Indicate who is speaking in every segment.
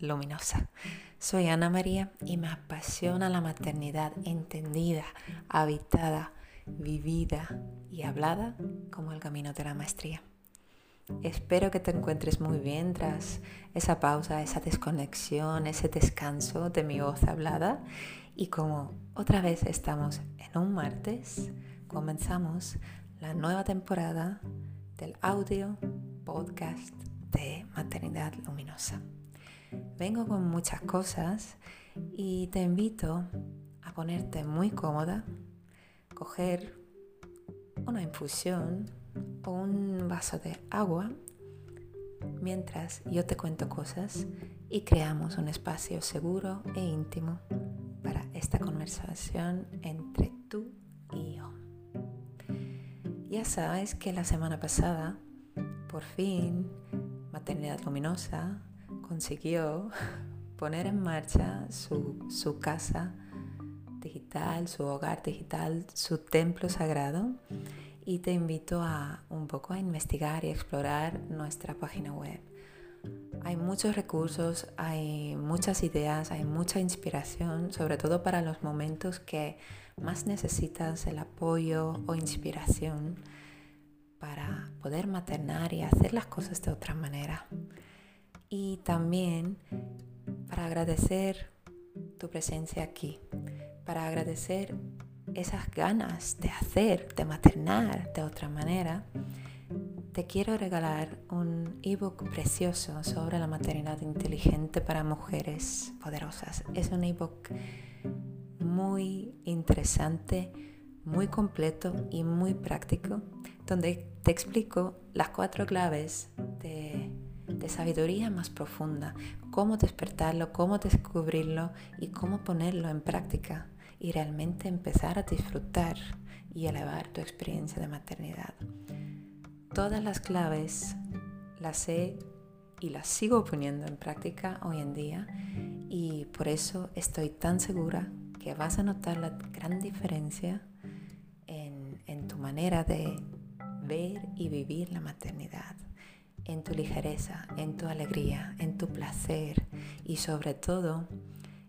Speaker 1: Luminosa. Soy Ana María y me apasiona la maternidad entendida, habitada, vivida y hablada como el camino de la maestría. Espero que te encuentres muy bien tras esa pausa, esa desconexión, ese descanso de mi voz hablada. Y como otra vez estamos en un martes, comenzamos la nueva temporada del audio podcast de Maternidad Luminosa. Vengo con muchas cosas y te invito a ponerte muy cómoda, coger una infusión o un vaso de agua mientras yo te cuento cosas y creamos un espacio seguro e íntimo para esta conversación entre tú y yo. Ya sabes que la semana pasada, por fin, Maternidad Luminosa consiguió poner en marcha su, su casa digital, su hogar digital, su templo sagrado y te invito a un poco a investigar y explorar nuestra página web. Hay muchos recursos, hay muchas ideas, hay mucha inspiración, sobre todo para los momentos que más necesitas el apoyo o inspiración para poder maternar y hacer las cosas de otra manera. Y también para agradecer tu presencia aquí, para agradecer esas ganas de hacer, de maternar de otra manera, te quiero regalar un ebook precioso sobre la maternidad inteligente para mujeres poderosas. Es un ebook muy interesante, muy completo y muy práctico, donde te explico las cuatro claves de, de sabiduría más profunda, cómo despertarlo, cómo descubrirlo y cómo ponerlo en práctica y realmente empezar a disfrutar y elevar tu experiencia de maternidad. Todas las claves las he y las sigo poniendo en práctica hoy en día y por eso estoy tan segura que vas a notar la gran diferencia en, en tu manera de ver y vivir la maternidad, en tu ligereza, en tu alegría, en tu placer y sobre todo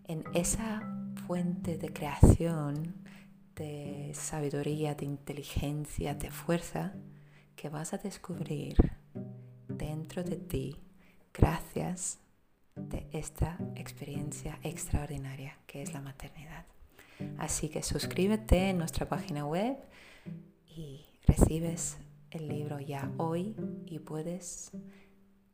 Speaker 1: en esa fuente de creación, de sabiduría, de inteligencia, de fuerza que vas a descubrir dentro de ti gracias de esta experiencia extraordinaria que es la maternidad. Así que suscríbete en nuestra página web y recibes el libro ya hoy y puedes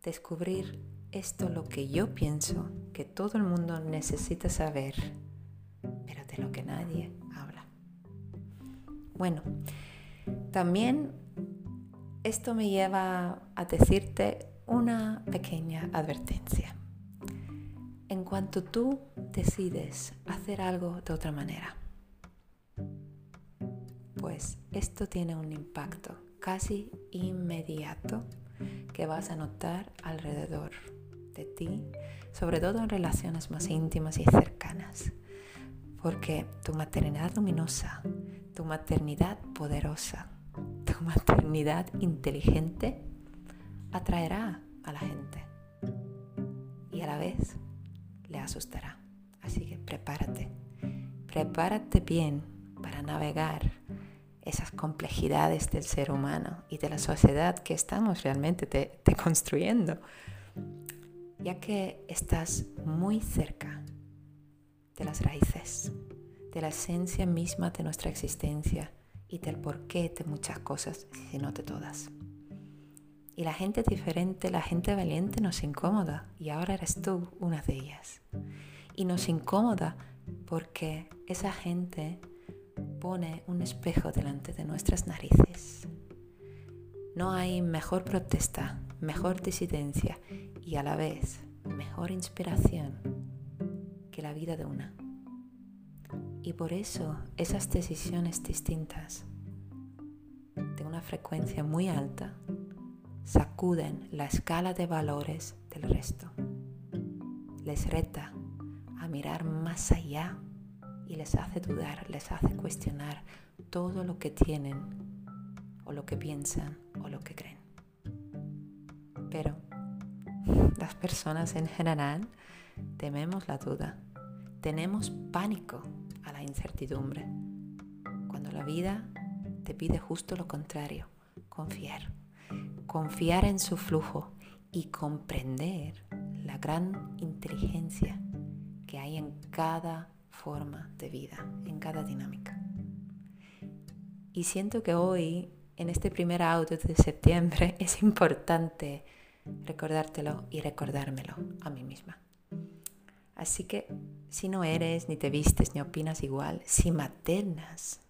Speaker 1: descubrir esto lo que yo pienso que todo el mundo necesita saber pero de lo que nadie habla. Bueno, también esto me lleva a decirte una pequeña advertencia. En cuanto tú decides hacer algo de otra manera, pues esto tiene un impacto casi inmediato que vas a notar alrededor de ti, sobre todo en relaciones más íntimas y cercanas. Porque tu maternidad luminosa, tu maternidad poderosa, tu maternidad inteligente atraerá a la gente y a la vez le asustará. Así que prepárate, prepárate bien para navegar esas complejidades del ser humano y de la sociedad que estamos realmente te, construyendo, ya que estás muy cerca de las raíces, de la esencia misma de nuestra existencia y del porqué de muchas cosas, si no de todas. Y la gente diferente, la gente valiente nos incomoda y ahora eres tú una de ellas. Y nos incomoda porque esa gente pone un espejo delante de nuestras narices. No hay mejor protesta, mejor disidencia y a la vez mejor inspiración que la vida de una. Y por eso esas decisiones distintas, de una frecuencia muy alta, sacuden la escala de valores del resto. Les reta a mirar más allá y les hace dudar, les hace cuestionar todo lo que tienen o lo que piensan o lo que creen. Pero las personas en general, tememos la duda. Tenemos pánico a la incertidumbre. Cuando la vida te pide justo lo contrario, confiar. Confiar en su flujo y comprender la gran inteligencia que hay en cada forma de vida, en cada dinámica. Y siento que hoy, en este primer audio de septiembre, es importante recordártelo y recordármelo a mí misma. Así que si no eres, ni te vistes, ni opinas igual, si maternas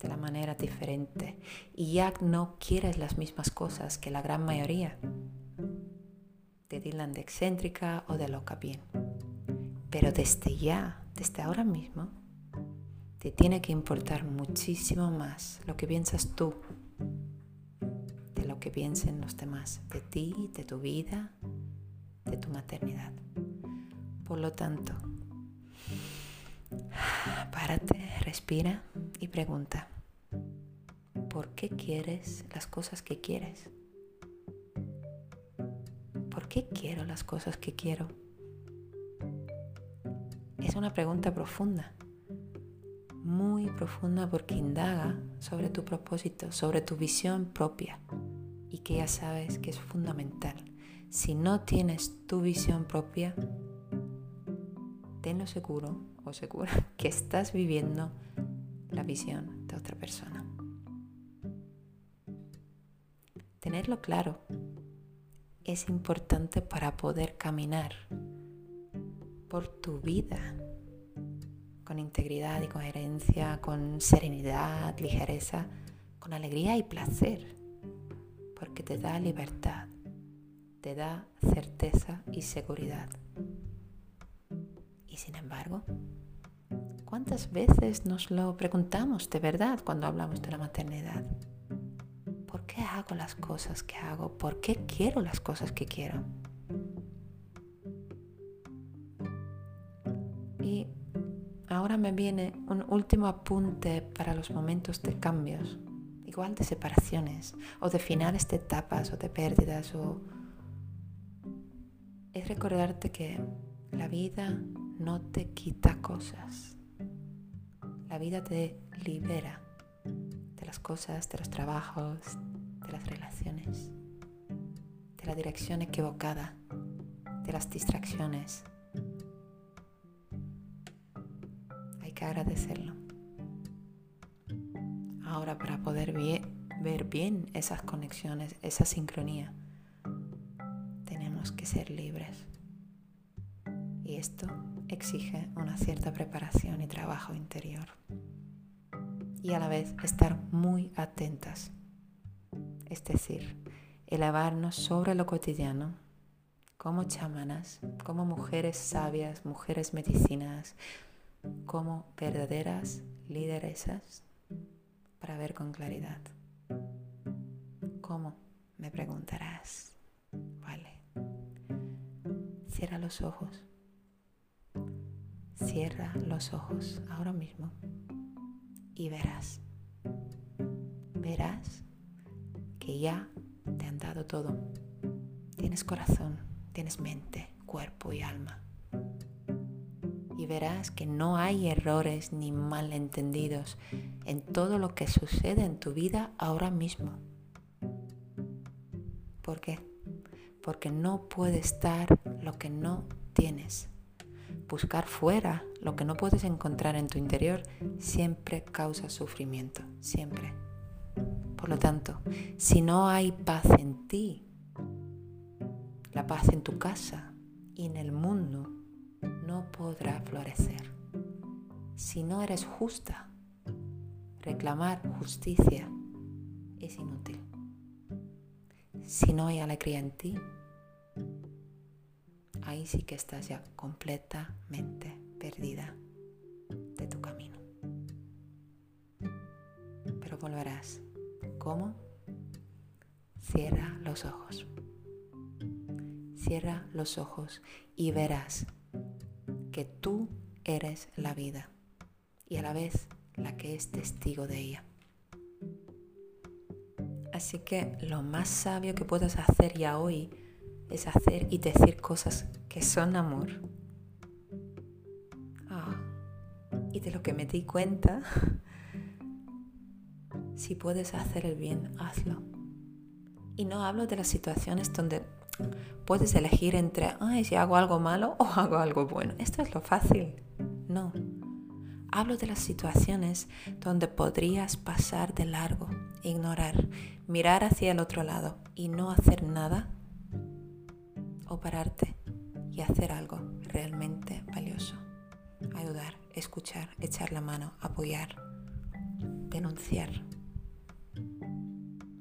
Speaker 1: de la manera diferente y ya no quieres las mismas cosas que la gran mayoría, te Dylan de excéntrica o de loca bien. Pero desde ya, desde ahora mismo, te tiene que importar muchísimo más lo que piensas tú de lo que piensen los demás, de ti, de tu vida, de tu maternidad. Por lo tanto, párate, respira y pregunta, ¿por qué quieres las cosas que quieres? ¿Por qué quiero las cosas que quiero? Es una pregunta profunda, muy profunda porque indaga sobre tu propósito, sobre tu visión propia y que ya sabes que es fundamental. Si no tienes tu visión propia, tenlo seguro o segura que estás viviendo la visión de otra persona. Tenerlo claro es importante para poder caminar por tu vida con integridad y coherencia, con serenidad, ligereza, con alegría y placer, porque te da libertad, te da certeza y seguridad. Y sin embargo, ¿cuántas veces nos lo preguntamos de verdad cuando hablamos de la maternidad? ¿Por qué hago las cosas que hago? ¿Por qué quiero las cosas que quiero? Ahora me viene un último apunte para los momentos de cambios, igual de separaciones o de finales de etapas o de pérdidas o es recordarte que la vida no te quita cosas. La vida te libera de las cosas, de los trabajos, de las relaciones, de la dirección equivocada, de las distracciones. Agradecerlo. Ahora para poder ver bien esas conexiones, esa sincronía, tenemos que ser libres. Y esto exige una cierta preparación y trabajo interior. Y a la vez estar muy atentas. Es decir, elevarnos sobre lo cotidiano como chamanas, como mujeres sabias, mujeres medicinas, como verdaderas lideresas para ver con claridad. ¿Cómo? Me preguntarás. Vale. Cierra los ojos Cierra los ojos ahora mismo y verás, verás que ya te han dado todo. Tienes corazón, tienes mente, cuerpo y alma. Y verás que no hay errores ni malentendidos en todo lo que sucede en tu vida ahora mismo. ¿Por qué? Porque no puede estar lo que no tienes buscar fuera lo que no puedes encontrar en tu interior siempre causa sufrimiento, siempre. Por lo tanto, si no hay paz en ti, la paz en tu casa y en el mundo no podrá florecer. Si no eres justa, reclamar justicia es inútil. Si no hay alegría en ti, ahí sí que estás ya completamente perdida de tu camino. Pero volverás. ¿Cómo? Cierra los ojos. Cierra los ojos y verás que tú eres la vida y a la vez la que es testigo de ella. Así que lo más sabio que puedes hacer ya hoy es hacer y decir cosas que son amor. Ah, y de lo que me di cuenta, si puedes hacer el bien, hazlo. Y no hablo de las situaciones donde puedes elegir entre, ay, si hago algo malo o hago algo bueno. Esto es lo fácil. No. Hablo de las situaciones donde podrías pasar de largo, ignorar, mirar hacia el otro lado y no hacer nada o pararte y hacer algo realmente valioso. Ayudar, escuchar, echar la mano, apoyar, denunciar.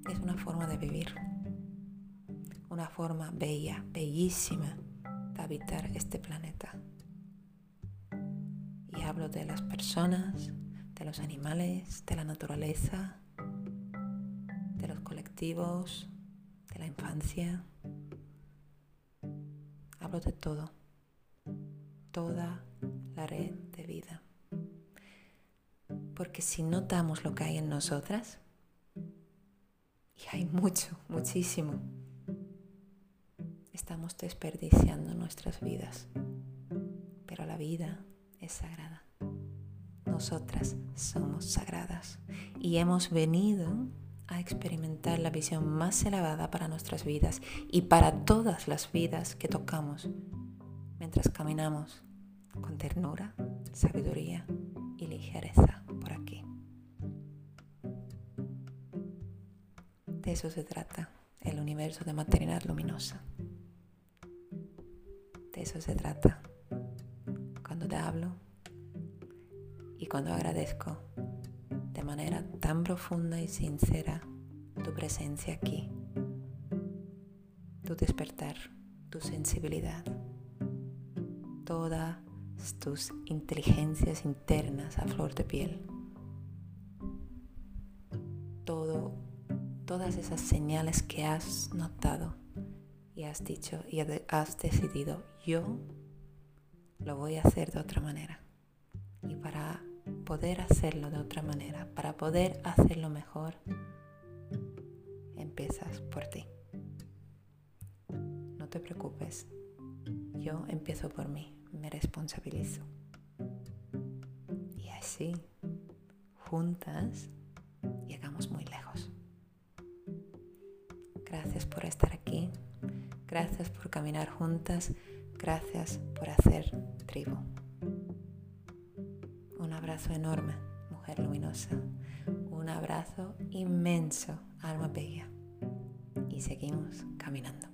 Speaker 1: Es una forma de vivir, una forma bella, bellísima de habitar este planeta hablo de las personas, de los animales, de la naturaleza, de los colectivos, de la infancia. Hablo de todo, toda la red de vida. Porque si notamos lo que hay en nosotras, y hay mucho, muchísimo, estamos desperdiciando nuestras vidas. Pero la vida es sagrada. Nosotras somos sagradas y hemos venido a experimentar la visión más elevada para nuestras vidas y para todas las vidas que tocamos mientras caminamos con ternura, sabiduría y ligereza por aquí. De eso se trata el universo de maternidad luminosa. Eso se trata. Te hablo y cuando agradezco de manera tan profunda y sincera tu presencia aquí, tu despertar, tu sensibilidad, todas tus inteligencias internas a flor de piel, todo, todas esas señales que has notado has dicho y has decidido yo lo voy a hacer de otra manera. Y para poder hacerlo de otra manera, para poder hacerlo mejor, empiezas por ti. No te preocupes, yo empiezo por mí, me responsabilizo. Y así, juntas, llegamos muy lejos. Gracias por estar aquí, gracias por caminar juntas Gracias por hacer tribu. Un abrazo enorme, mujer luminosa. Un abrazo inmenso, alma bella. Y seguimos caminando.